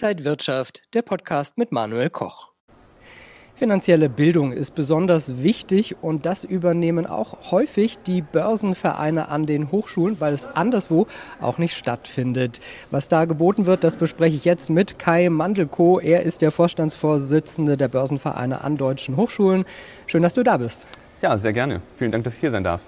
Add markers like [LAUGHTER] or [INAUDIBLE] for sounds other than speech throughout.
Inside Wirtschaft, der Podcast mit Manuel Koch. Finanzielle Bildung ist besonders wichtig und das übernehmen auch häufig die Börsenvereine an den Hochschulen, weil es anderswo auch nicht stattfindet. Was da geboten wird, das bespreche ich jetzt mit Kai Mandelko. Er ist der Vorstandsvorsitzende der Börsenvereine an deutschen Hochschulen. Schön, dass du da bist. Ja, sehr gerne. Vielen Dank, dass ich hier sein darf.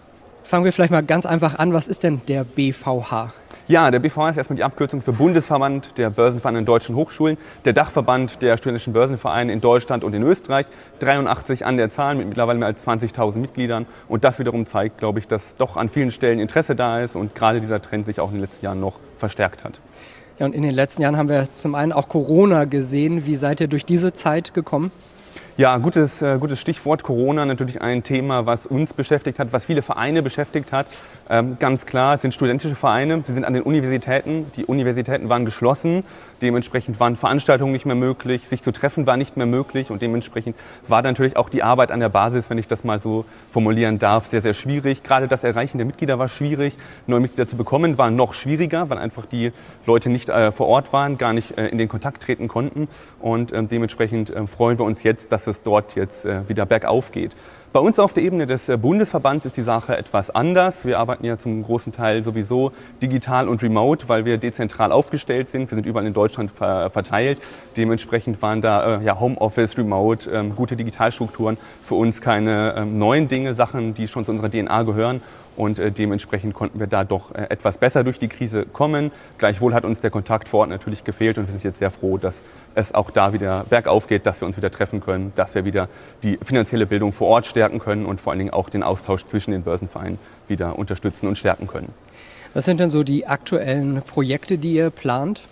Fangen wir vielleicht mal ganz einfach an. Was ist denn der BVH? Ja, der BVH ist erstmal die Abkürzung für Bundesverband der Börsenvereine in deutschen Hochschulen, der Dachverband der studentischen Börsenvereine in Deutschland und in Österreich. 83 an der Zahl mit mittlerweile mehr als 20.000 Mitgliedern. Und das wiederum zeigt, glaube ich, dass doch an vielen Stellen Interesse da ist und gerade dieser Trend sich auch in den letzten Jahren noch verstärkt hat. Ja, und in den letzten Jahren haben wir zum einen auch Corona gesehen. Wie seid ihr durch diese Zeit gekommen? Ja, gutes, äh, gutes Stichwort Corona, natürlich ein Thema, was uns beschäftigt hat, was viele Vereine beschäftigt hat. Ähm, ganz klar, es sind studentische Vereine, sie sind an den Universitäten, die Universitäten waren geschlossen, dementsprechend waren Veranstaltungen nicht mehr möglich, sich zu treffen war nicht mehr möglich. Und dementsprechend war natürlich auch die Arbeit an der Basis, wenn ich das mal so formulieren darf, sehr, sehr schwierig. Gerade das Erreichen der Mitglieder war schwierig, neue Mitglieder zu bekommen war noch schwieriger, weil einfach die Leute nicht äh, vor Ort waren, gar nicht äh, in den Kontakt treten konnten. Und ähm, dementsprechend äh, freuen wir uns jetzt, dass es dort jetzt äh, wieder bergauf geht. Bei uns auf der Ebene des äh, Bundesverbands ist die Sache etwas anders. Wir arbeiten ja zum großen Teil sowieso digital und remote, weil wir dezentral aufgestellt sind. Wir sind überall in Deutschland verteilt. Dementsprechend waren da äh, ja, Homeoffice, Remote, ähm, gute Digitalstrukturen für uns keine ähm, neuen Dinge, Sachen, die schon zu unserer DNA gehören. Und äh, dementsprechend konnten wir da doch äh, etwas besser durch die Krise kommen. Gleichwohl hat uns der Kontakt vor Ort natürlich gefehlt und wir sind jetzt sehr froh, dass es auch da wieder bergauf geht, dass wir uns wieder treffen können, dass wir wieder die finanzielle Bildung vor Ort stärken können und vor allen Dingen auch den Austausch zwischen den Börsenvereinen wieder unterstützen und stärken können. Was sind denn so die aktuellen Projekte, die ihr plant?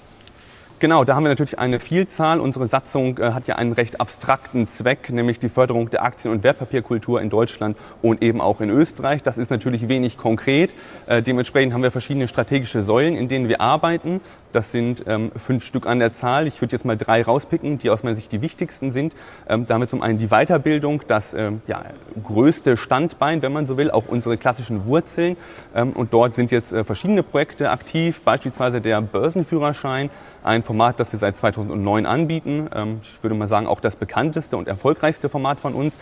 Genau, da haben wir natürlich eine Vielzahl. Unsere Satzung äh, hat ja einen recht abstrakten Zweck, nämlich die Förderung der Aktien- und Wertpapierkultur in Deutschland und eben auch in Österreich. Das ist natürlich wenig konkret. Äh, dementsprechend haben wir verschiedene strategische Säulen, in denen wir arbeiten. Das sind ähm, fünf Stück an der Zahl. Ich würde jetzt mal drei rauspicken, die aus meiner Sicht die wichtigsten sind. Ähm, damit zum einen die Weiterbildung, das ähm, ja, größte Standbein, wenn man so will, auch unsere klassischen Wurzeln. Ähm, und dort sind jetzt äh, verschiedene Projekte aktiv, beispielsweise der Börsenführerschein, ein Format, das wir seit 2009 anbieten. Ähm, ich würde mal sagen, auch das bekannteste und erfolgreichste Format von uns.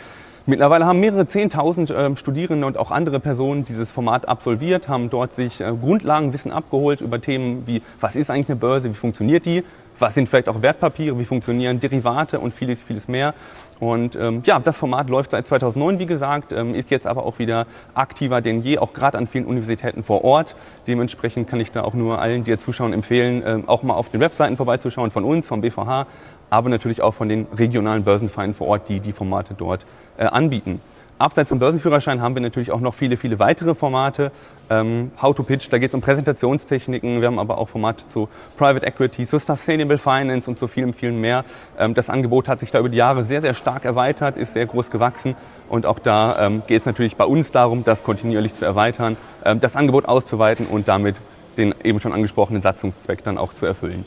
Mittlerweile haben mehrere Zehntausend äh, Studierende und auch andere Personen dieses Format absolviert, haben dort sich äh, Grundlagenwissen abgeholt über Themen wie, was ist eigentlich eine Börse, wie funktioniert die, was sind vielleicht auch Wertpapiere, wie funktionieren Derivate und vieles, vieles mehr. Und ähm, ja, das Format läuft seit 2009, wie gesagt, ähm, ist jetzt aber auch wieder aktiver denn je, auch gerade an vielen Universitäten vor Ort. Dementsprechend kann ich da auch nur allen, die zuschauen, empfehlen, ähm, auch mal auf den Webseiten vorbeizuschauen von uns, vom BVH, aber natürlich auch von den regionalen Börsenvereinen vor Ort, die die Formate dort äh, anbieten. Abseits vom Börsenführerschein haben wir natürlich auch noch viele, viele weitere Formate. Ähm, How to Pitch, da geht es um Präsentationstechniken. Wir haben aber auch Formate zu Private Equity, zu Sustainable Finance und zu vielem, vielem mehr. Ähm, das Angebot hat sich da über die Jahre sehr, sehr stark erweitert, ist sehr groß gewachsen. Und auch da ähm, geht es natürlich bei uns darum, das kontinuierlich zu erweitern, ähm, das Angebot auszuweiten und damit den eben schon angesprochenen Satzungszweck dann auch zu erfüllen.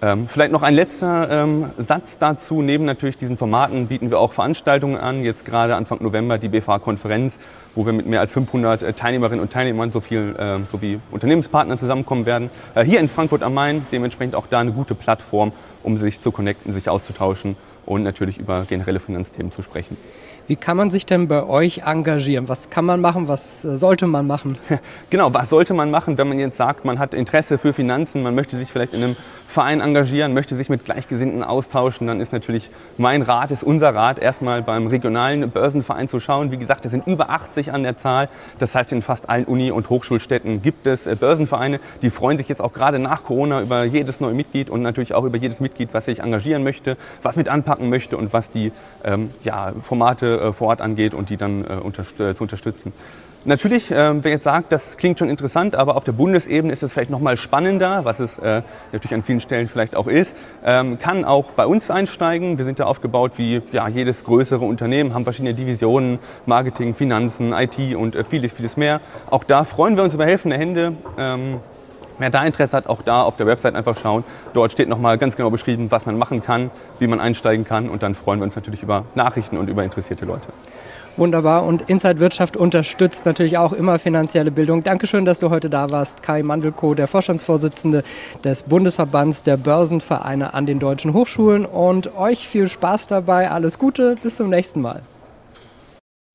Ähm, vielleicht noch ein letzter ähm, Satz dazu. Neben natürlich diesen Formaten bieten wir auch Veranstaltungen an. Jetzt gerade Anfang November die BFA-Konferenz, wo wir mit mehr als 500 äh, Teilnehmerinnen und Teilnehmern so viel äh, sowie Unternehmenspartnern zusammenkommen werden. Äh, hier in Frankfurt am Main dementsprechend auch da eine gute Plattform, um sich zu connecten, sich auszutauschen und natürlich über generelle Finanzthemen zu sprechen. Wie kann man sich denn bei euch engagieren? Was kann man machen? Was äh, sollte man machen? [LAUGHS] Genau, was sollte man machen, wenn man jetzt sagt, man hat Interesse für Finanzen, man möchte sich vielleicht in einem Verein engagieren, möchte sich mit Gleichgesinnten austauschen, dann ist natürlich mein Rat, ist unser Rat, erstmal beim regionalen Börsenverein zu schauen. Wie gesagt, es sind über 80 an der Zahl. Das heißt, in fast allen Uni- und Hochschulstädten gibt es äh, Börsenvereine. Die freuen sich jetzt auch gerade nach Corona über jedes neue Mitglied und natürlich auch über jedes Mitglied, was sich engagieren möchte, was mit anpacken möchte und was die ähm, ja, Formate äh, vor Ort angeht und die dann äh, unterst zu unterstützen. Natürlich, äh, wer jetzt sagt, das klingt schon interessant, aber auf der Bundesebene ist es vielleicht noch mal spannender, was es äh, natürlich an vielen Stellen vielleicht auch ist, ähm, kann auch bei uns einsteigen. Wir sind da aufgebaut wie ja, jedes größere Unternehmen, haben verschiedene Divisionen, Marketing, Finanzen, IT und äh, vieles, vieles mehr. Auch da freuen wir uns über helfende Hände. Ähm, Wer da Interesse hat, auch da auf der Website einfach schauen. Dort steht nochmal ganz genau beschrieben, was man machen kann, wie man einsteigen kann. Und dann freuen wir uns natürlich über Nachrichten und über interessierte Leute. Wunderbar. Und Inside Wirtschaft unterstützt natürlich auch immer finanzielle Bildung. Dankeschön, dass du heute da warst. Kai Mandelko, der Vorstandsvorsitzende des Bundesverbands der Börsenvereine an den deutschen Hochschulen. Und euch viel Spaß dabei. Alles Gute. Bis zum nächsten Mal.